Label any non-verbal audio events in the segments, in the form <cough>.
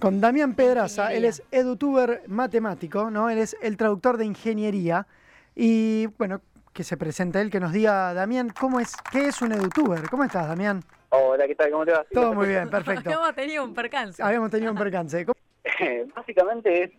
Con Damián Pedraza, él es edutuber matemático, ¿no? Él es el traductor de ingeniería. Y bueno, que se presente él, que nos diga, Damián, ¿cómo es, ¿qué es un edutuber? ¿Cómo estás, Damián? Hola, ¿qué tal? ¿Cómo te va? Todo muy bien, perfecto. Habíamos tenido un percance. Habíamos tenido un percance. <laughs> Básicamente es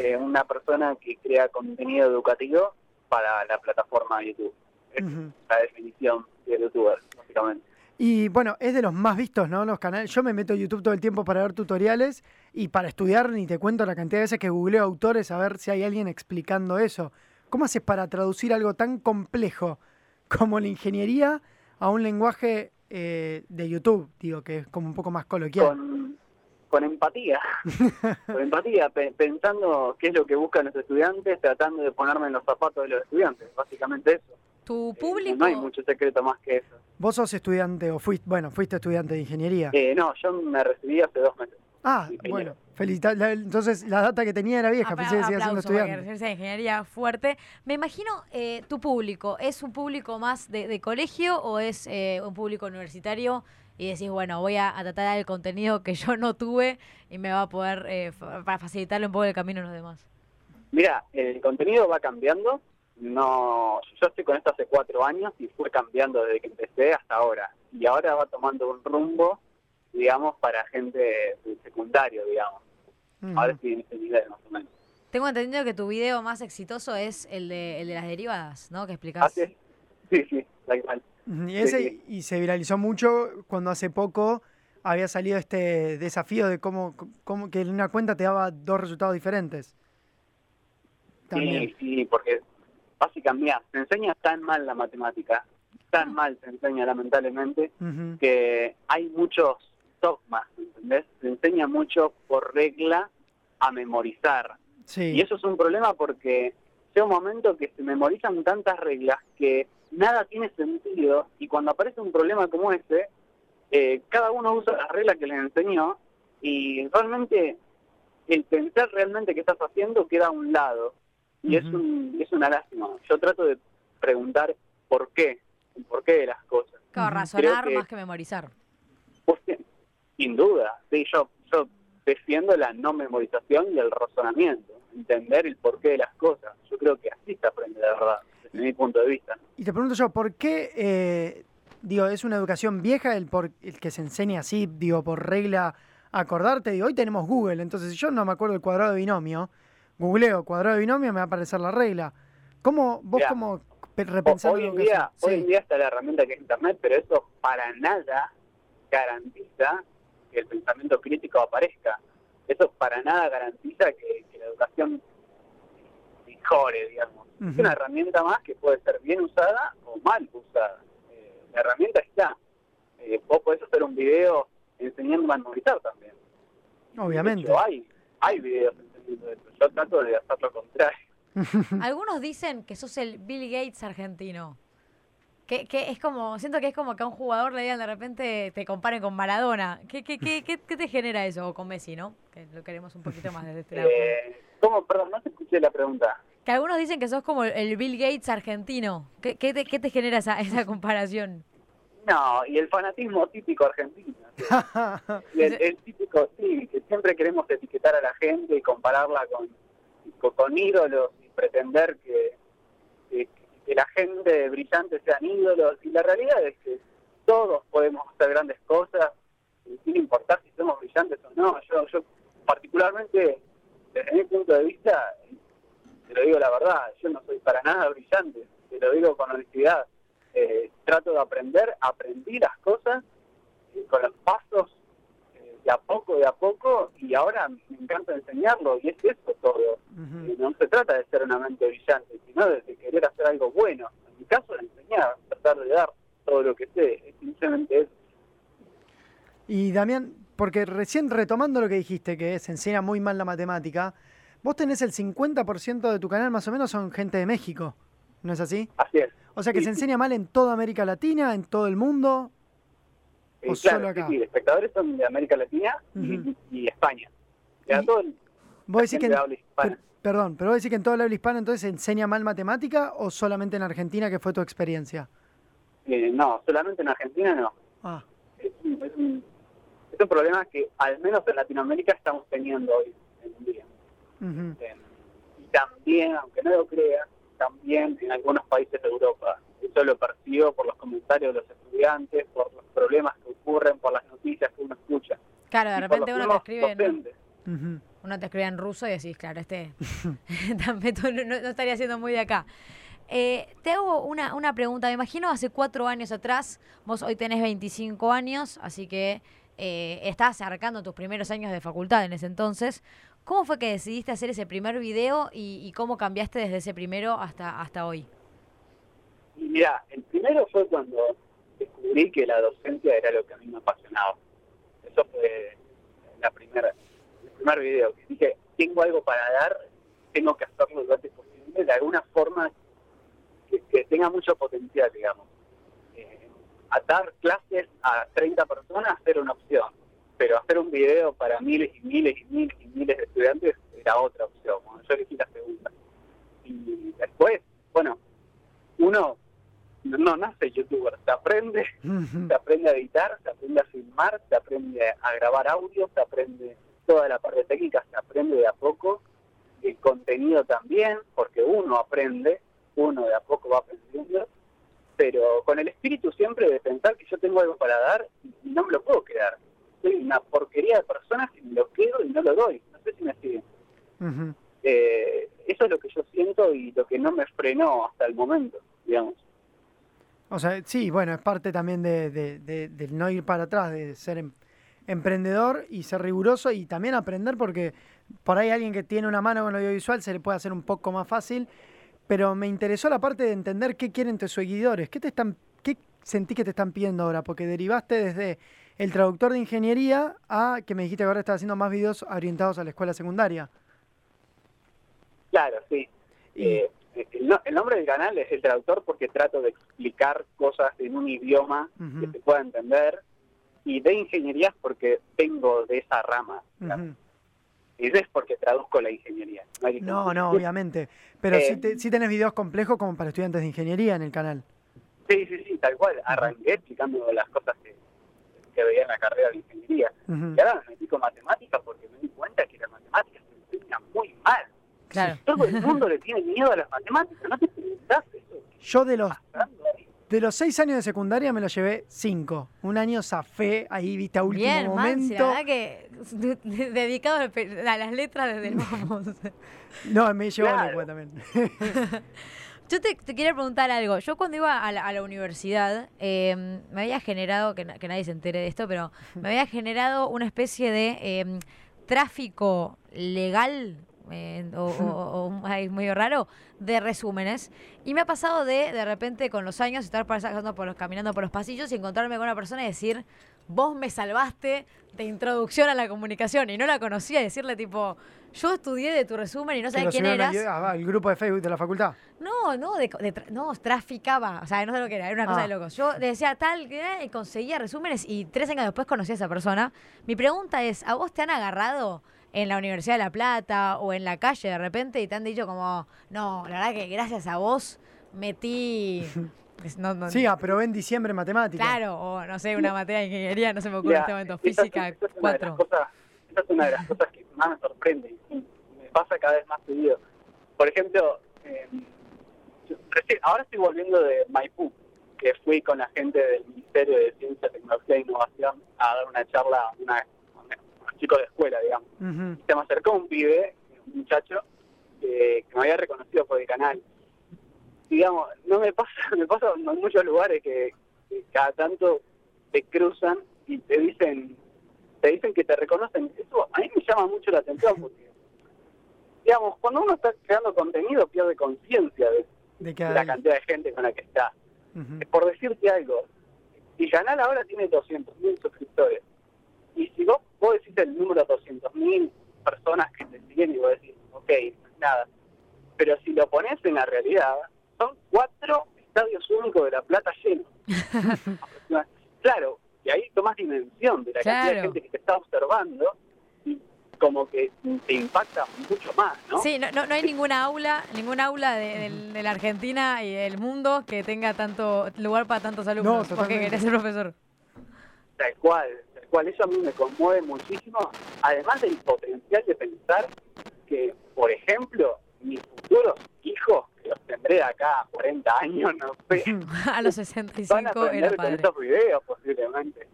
eh, una persona que crea contenido educativo para la plataforma YouTube. Es la definición de youtuber, básicamente. Y bueno, es de los más vistos, ¿no? Los canales. Yo me meto a YouTube todo el tiempo para ver tutoriales y para estudiar, ni te cuento la cantidad de veces que googleo autores a ver si hay alguien explicando eso. ¿Cómo haces para traducir algo tan complejo como la ingeniería a un lenguaje eh, de YouTube? Digo, que es como un poco más coloquial. Con, empatía. con empatía, <laughs> pensando qué es lo que buscan los estudiantes, tratando de ponerme en los zapatos de los estudiantes. Básicamente eso. ¿Tu eh, público? no hay mucho secreto más que eso. ¿Vos sos estudiante o fuiste, bueno, fuiste estudiante de ingeniería? Eh, no, yo me recibí hace dos meses. Ah, bueno, felicidades. Entonces la data que tenía era vieja, pensé que siendo estudiante. de ingeniería fuerte. Me imagino, eh, tu público, ¿es un público más de, colegio o es eh, un público universitario? Y decís, bueno, voy a, tratar el contenido que yo no tuve y me va a poder, eh, para facilitarle un poco el camino a los demás. Mira, el contenido va cambiando. No, yo estoy con esto hace cuatro años y fue cambiando desde que empecé hasta ahora. Y ahora va tomando un rumbo digamos, para gente secundario, digamos. A ver si en ese nivel, más o menos. Tengo entendido que tu video más exitoso es el de, el de las derivadas, ¿no? Que explicás. ¿Ah, sí? sí, tal Y, ese, y se viralizó mucho cuando hace poco había salido este desafío de cómo, cómo que en una cuenta te daba dos resultados diferentes. Sí, sí, porque básicamente, mira, se enseña tan mal la matemática, tan ah. mal se enseña lamentablemente, que hay muchos dogmas, ¿entendés? Se enseña mucho por regla a memorizar. Y eso es un problema porque llega un momento que se memorizan tantas reglas que nada tiene sentido y cuando aparece un problema como ese, eh, cada uno usa la regla que les enseñó y realmente el pensar realmente qué estás haciendo queda a un lado y es, un, es una lástima. Yo trato de preguntar por qué, el por qué de las cosas. Claro, razonar más que memorizar. Pues, sin duda, sí, yo, yo defiendo la no memorización y el razonamiento, entender el porqué de las cosas. Yo creo que así se aprende de verdad, desde mi punto de vista. Y te pregunto yo, ¿por qué, eh, digo, es una educación vieja el, por, el que se enseña así, digo, por regla, acordarte? Digo, hoy tenemos Google, entonces si yo no me acuerdo el cuadrado de binomio, googleo cuadrado de binomio, me va a aparecer la regla. ¿Cómo, vos cómo repensando hoy en día, Hoy en día está la herramienta que es Internet, pero eso para nada garantiza que el pensamiento crítico aparezca. Eso para nada garantiza que, la educación mejore, digamos. Es una herramienta más que puede ser bien usada o mal usada. Eh, la herramienta está. Eh, vos podés hacer un video enseñando a memorizar también. Obviamente. hay, hay videos. Yo trato de hacer lo contrario. <laughs> Algunos dicen que sos el Bill Gates argentino. Que, que, es como, siento que es como que a un jugador le digan de repente te comparen con Maradona. ¿Qué, qué, qué, qué, te genera eso? O con Messi, ¿no? Que lo queremos un poquito más desde este lado. Eh, ¿Cómo? Perdón, no te escuché la pregunta. Que algunos dicen que sos como el Bill Gates argentino. ¿Qué, qué, te, qué te genera esa, esa comparación? No, y el fanatismo típico argentino. <laughs> el, típico, sí, que siempre queremos etiquetar a la gente y compararla con, con, ídolos y pretender que que la gente brillante sean ídolos, y la realidad es que todos podemos hacer grandes cosas, sin importar si somos brillantes o no. Yo, yo particularmente, desde mi punto de vista, te lo digo la verdad, yo no soy para nada brillante, te lo digo con honestidad. Eh, trato de aprender, aprendí las cosas eh, con los pasos de a poco, de a poco, y ahora me encanta enseñarlo, y es eso todo. No se trata de ser una mente brillante, sino de, querer hacer algo bueno. En mi caso, de enseñar, tratar de dar todo lo que sé, es simplemente eso. Y Damián, porque recién retomando lo que dijiste, que se enseña muy mal la matemática, vos tenés el 50% de tu canal más o menos son gente de México, ¿no es así? Así es. O sea que se enseña mal en toda América Latina, en todo el mundo. ¿O solo acá? Sí, espectadores son de América Latina y, España. Ya todo ¿Vos decís que perdón, pero vos decís que en todo el habla hispana entonces se enseña mal matemática o solamente en Argentina, que fue tu experiencia? Eh, no, solamente en Argentina no. Ah. Es, un problema que al menos en Latinoamérica estamos teniendo hoy en día. Eh, y también, aunque no lo crea, también en algunos países de Europa. Eso lo percibo por los comentarios de los estudiantes, por los problemas que ocurren, por las noticias que uno escucha. Claro, de repente uno te escribe, uno te escribe en ruso y decís, claro, este <laughs> no, no, estaría siendo muy de acá. Eh, te hago una, una pregunta. Me imagino hace cuatro años atrás, vos hoy tenés 25 años, así que eh, estás acercando tus primeros años de facultad en ese entonces. ¿Cómo fue que decidiste hacer ese primer video y, cómo cambiaste desde ese primero hasta, hasta hoy? Mira, el primero fue cuando descubrí que la docencia era lo que a mí me apasionaba. Eso fue la primera, el primer video. Que dije, tengo algo para dar, tengo que hacerlo lo antes posible, de alguna forma que, tenga mucho potencial, digamos. Eh, atar clases a 30 personas era una opción pero hacer un video para miles y miles y miles y miles de estudiantes era otra opción. yo elegí la segunda. Y después, bueno, uno no nace youtuber, se aprende, se aprende a editar, se aprende a filmar, se aprende a grabar audio, se aprende toda la parte técnica, se aprende de a poco, el contenido también, porque uno aprende, uno de a poco va aprendiendo, pero con el espíritu siempre de pensar que yo tengo algo para dar y no me lo puedo quedar soy una porquería de personas que me lo quedo y no lo doy. No sé si me siguen. Eh, eso es lo que yo siento y lo que no me frenó hasta el momento, digamos. O sea, sí, bueno, es parte también de, de, no ir para atrás, de ser em, emprendedor y ser riguroso y también aprender porque por ahí alguien que tiene una mano con el audiovisual se le puede hacer un poco más fácil, pero me interesó la parte de entender qué quieren tus seguidores, qué te están, qué sentí que te están pidiendo ahora, porque derivaste desde el traductor de ingeniería a que me dijiste que ahora estás haciendo más videos orientados a la escuela secundaria. Claro, sí. Eh, el, nombre del canal es el traductor porque trato de explicar cosas en un idioma que se pueda entender y de ingeniería porque tengo de esa rama. Y es porque traduzco la ingeniería. No, no, obviamente. Pero si sí, eh, tenés videos complejos como para estudiantes de ingeniería en el canal. Sí, sí, sí, tal cual. Arranqué explicando las cosas que que veía en la carrera de ingeniería. Y ahora me metí con matemáticas porque me di cuenta que las matemáticas se enseñan muy mal. Claro. Todo el mundo le tiene miedo a las matemáticas, ¿no te preguntás eso? Yo de los, de los seis años de secundaria me lo llevé cinco. Un año zafé ahí, viste, a último Bien, momento. la verdad que dedicado a las letras desde el vamos. no, me llevó claro. la también. <laughs> Yo te, quería preguntar algo. Yo cuando iba a la, universidad, em, me había generado, que, nadie se entere de esto, pero me había generado una especie de em, tráfico legal eh, o, muy raro de resúmenes. Y me ha pasado de de repente con los años estar pasando por los, caminando por los pasillos y encontrarme con una persona y decir vos me salvaste de introducción a la comunicación y no la conocía y decirle tipo yo estudié de tu resumen y no sabía quién eras. Ah, ¿El grupo de Facebook de la facultad? No, no, de, no, traficaba. O sea, no sé lo que era, era una cosa ah. de locos. Yo decía tal que y conseguía resúmenes y tres años después conocí a esa persona. Mi pregunta es, ¿a vos te han agarrado en la Universidad de La Plata o en la calle de repente y te han dicho como, no, la verdad que gracias a vos metí... <laughs> sí, aprobé en diciembre matemáticas. Claro, o no sé, una <laughs> materia de ingeniería, no se me ocurre en este momento, física 4. Esa es una de las cosas que más me sorprende y me pasa cada vez más seguido. Por ejemplo, eh, ahora estoy volviendo de Maipú, que fui con la gente del Ministerio de Ciencia, Tecnología e Innovación a dar una charla a una, unos chicos de escuela, digamos. Se me acercó un pibe, un muchacho, que me había reconocido por el canal. Digamos, no me pasa, <laughs> me pasa en muchos lugares que cada tanto te cruzan y te dicen te dicen que te reconocen. Eso a mí me llama mucho la atención porque, <laughs> digamos, cuando uno está creando contenido pierde conciencia de, la cantidad de gente con la que está. Por decirte algo, si Canal ahora tiene 200.000 suscriptores, y si vos, vos decís el número 200.000 personas que te siguen y vos decís, ok, nada, pero si lo pones en la realidad, son cuatro estadios únicos de La Plata llenos. <laughs> claro, y ahí tomas dimensión de la cantidad de gente que te está observando y como que te impacta mucho más, ¿no? Sí, no, no, hay ninguna aula, ninguna aula de, la Argentina y del mundo que tenga tanto lugar para tantos alumnos, porque querés ser profesor. Tal cual, tal cual eso a mí me conmueve muchísimo, además del potencial de pensar que, por ejemplo, mis futuros hijos, los tendré acá a 40 años, no sé, <laughs> a los van a 65 era con padre. estos videos posiblemente.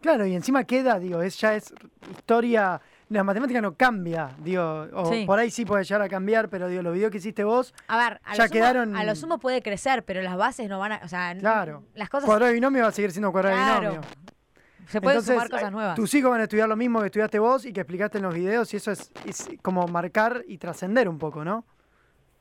Claro, y encima queda, digo, es, ya es historia. La matemática no cambia, digo, o Sí. por ahí sí puede llegar a cambiar, pero digo, los videos que hiciste vos, A ver, a Ya lo, sumo, quedaron- a lo sumo puede crecer, pero las bases no van a. O sea, Claro. las cosas. cuadrado de binomio va a seguir siendo cuadrado de Claro. binomio. Se pueden Entonces, sumar cosas nuevas. Tus hijos van a estudiar lo mismo que estudiaste vos y que explicaste en los videos, y eso es, es como marcar y trascender un poco, ¿no?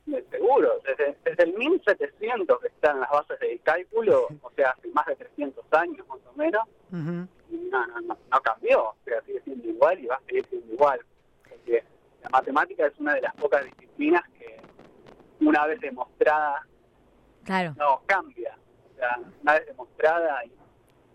De Seguro, desde, desde el 1700 que están las bases del cálculo, <laughs> o sea, hace más de 300 años más o menos, no, no, no, no cambió, o sea, sigue siendo igual y va a seguir siendo igual. Porque la matemática es una de las pocas disciplinas que una vez demostrada Claro. no cambia. O sea, una vez demostrada y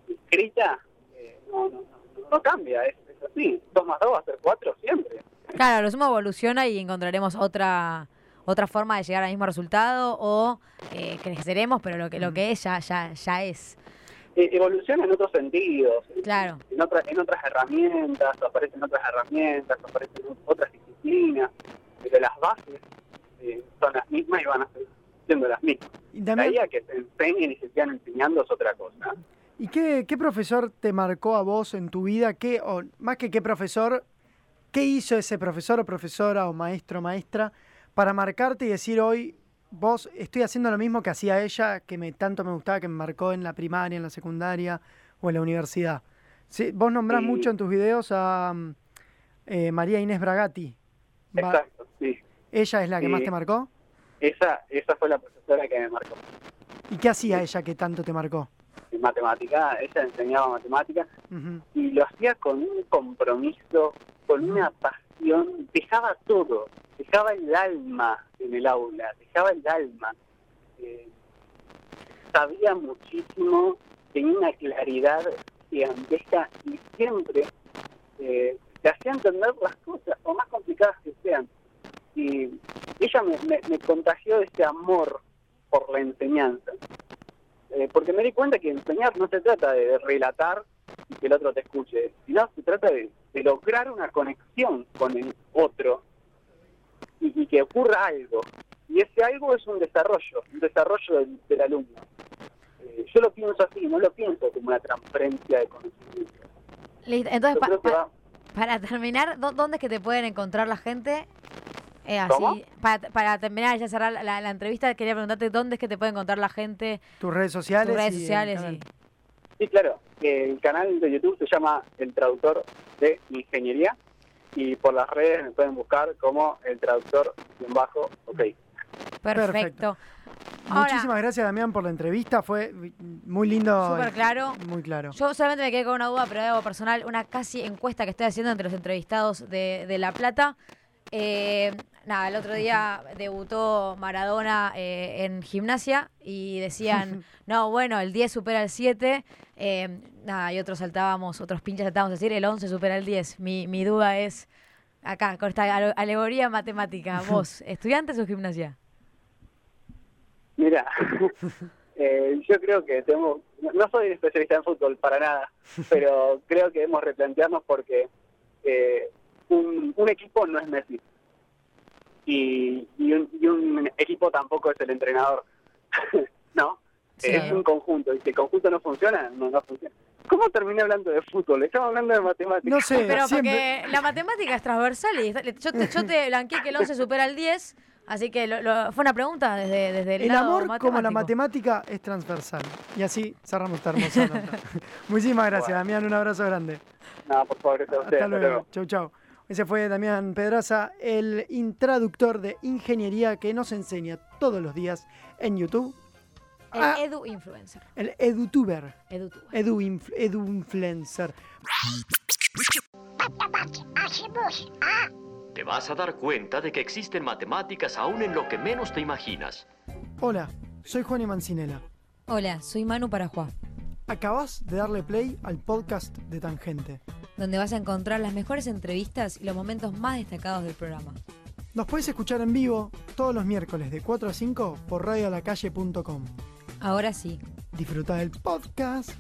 y escrita, eh, no, no, no, no cambia, es, es así. 2 más 2 va a ser 4 siempre. Claro, lo sumo evoluciona y encontraremos otra otra forma de llegar al mismo resultado o eh, creceremos, pero lo que lo que es ya ya ya es. Eh, evoluciona en otros sentidos, en- Claro. en, otra- en otras herramientas, aparecen otras herramientas, aparecen otras disciplinas, pero las bases eh, son las mismas y van a seguir siendo las mismas. Y también, ahí a que se enseñen y se sigan enseñando es otra cosa. ¿y qué, qué profesor te marcó a vos en tu vida? ¿Qué, o más que qué profesor, qué hizo ese profesor o profesora o maestro o maestra para marcarte y decir hoy, vos estoy haciendo lo mismo que hacía ella, que me tanto me gustaba, que me marcó en la primaria, en la secundaria o en la universidad? Sí, vos nombrás Sí. mucho en tus videos a mm, eh, María Inés Bragati. Exacto, sí. ¿Ella es la que más te marcó? Esa, esa fue la profesora que me marcó. ¿Y qué hacía ella que tanto te marcó? En matemática, ella enseñaba matemática y lo hacía con un compromiso, con una pasión, dejaba todo, dejaba el alma en el aula, dejaba el alma. Eh, sabía muchísimo, tenía una claridad gigantesca y siempre eh, te hacía entender las cosas, por más complicadas que sean. Y ella me, me- contagió ese amor por la enseñanza. Eh, porque me di cuenta que enseñar no se trata de relatar y que el otro te escuche, sino se trata de, de lograr una conexión con el otro y, y que ocurra algo. Y ese algo es un desarrollo, un desarrollo del, del alumno. Eh, yo lo pienso así, no lo pienso como una transferencia de conocimiento. Listo. Entonces, pa- para terminar, ¿dó- ¿dónde es que te pueden encontrar la gente? Eh, así, ¿Cómo? para, para terminar ya cerrar la, la- la entrevista, quería preguntarte dónde es que te puede encontrar la gente, Tus redes sociales. tus redes sociales y... Sí, claro. El canal de YouTube se llama El Traductor de Ingeniería y por las redes me pueden buscar como El Traductor en bajo, ok. Perfecto. Perfecto. Ahora, Muchísimas gracias, Damián, por la entrevista. Fue muy lindo. Súper claro. Muy claro. Yo solamente me quedé con una duda, pero de algo personal, una casi encuesta que estoy haciendo entre los entrevistados de, de La Plata. Eh, nada, el otro día debutó Maradona eh, en gimnasia y decían, <laughs> no, bueno, el 10 supera el 7. eh, nada, y otros saltábamos, otros pinches saltábamos a decir, el 11 supera el 10. Mi, mi duda es, acá, con esta ale- alegoría matemática, <laughs> vos, ¿estudiantes o gimnasia? Mira, <laughs> eh, yo creo que tenemos, no- no soy especialista en fútbol para nada, pero creo que debemos replantearnos porque eh, un, un equipo no es Messi y, y, un, y un equipo tampoco es el entrenador, <laughs> ¿no? Sí. Es un conjunto y si el conjunto no funciona, no, no funciona. ¿Cómo terminé hablando de fútbol? Estamos hablando de matemáticas. No sé, Pero siempre. porque la matemática es transversal y yo te, yo te blanqueé que el 11 supera el 10, así que lo- lo- fue una pregunta desde, desde el, El lado amor como la matemática es transversal. Y así cerramos esta hermosa <laughs> nota. Muchísimas gracias, Bueno. Damián. Un abrazo grande. No, por favor, a ustedes. Hasta luego. Chau, chau. Ese fue Damián Pedraza, el intraductor de ingeniería que nos enseña todos los días en YouTube. El Ah. edu influencer. El edutuber. EduTuber. Edu, inf- edu influencer. Te vas a dar cuenta de que existen matemáticas aún en lo que menos te imaginas. Hola, soy Juan y Mancinela. Hola, soy Manu Parajuá, Acabas de darle play al podcast de Tangente. Donde vas a encontrar las mejores entrevistas y los momentos más destacados del programa. Nos puedes escuchar en vivo todos los miércoles de 4 a 5 por radiolacalle.com. Ahora sí, Disfruta del podcast.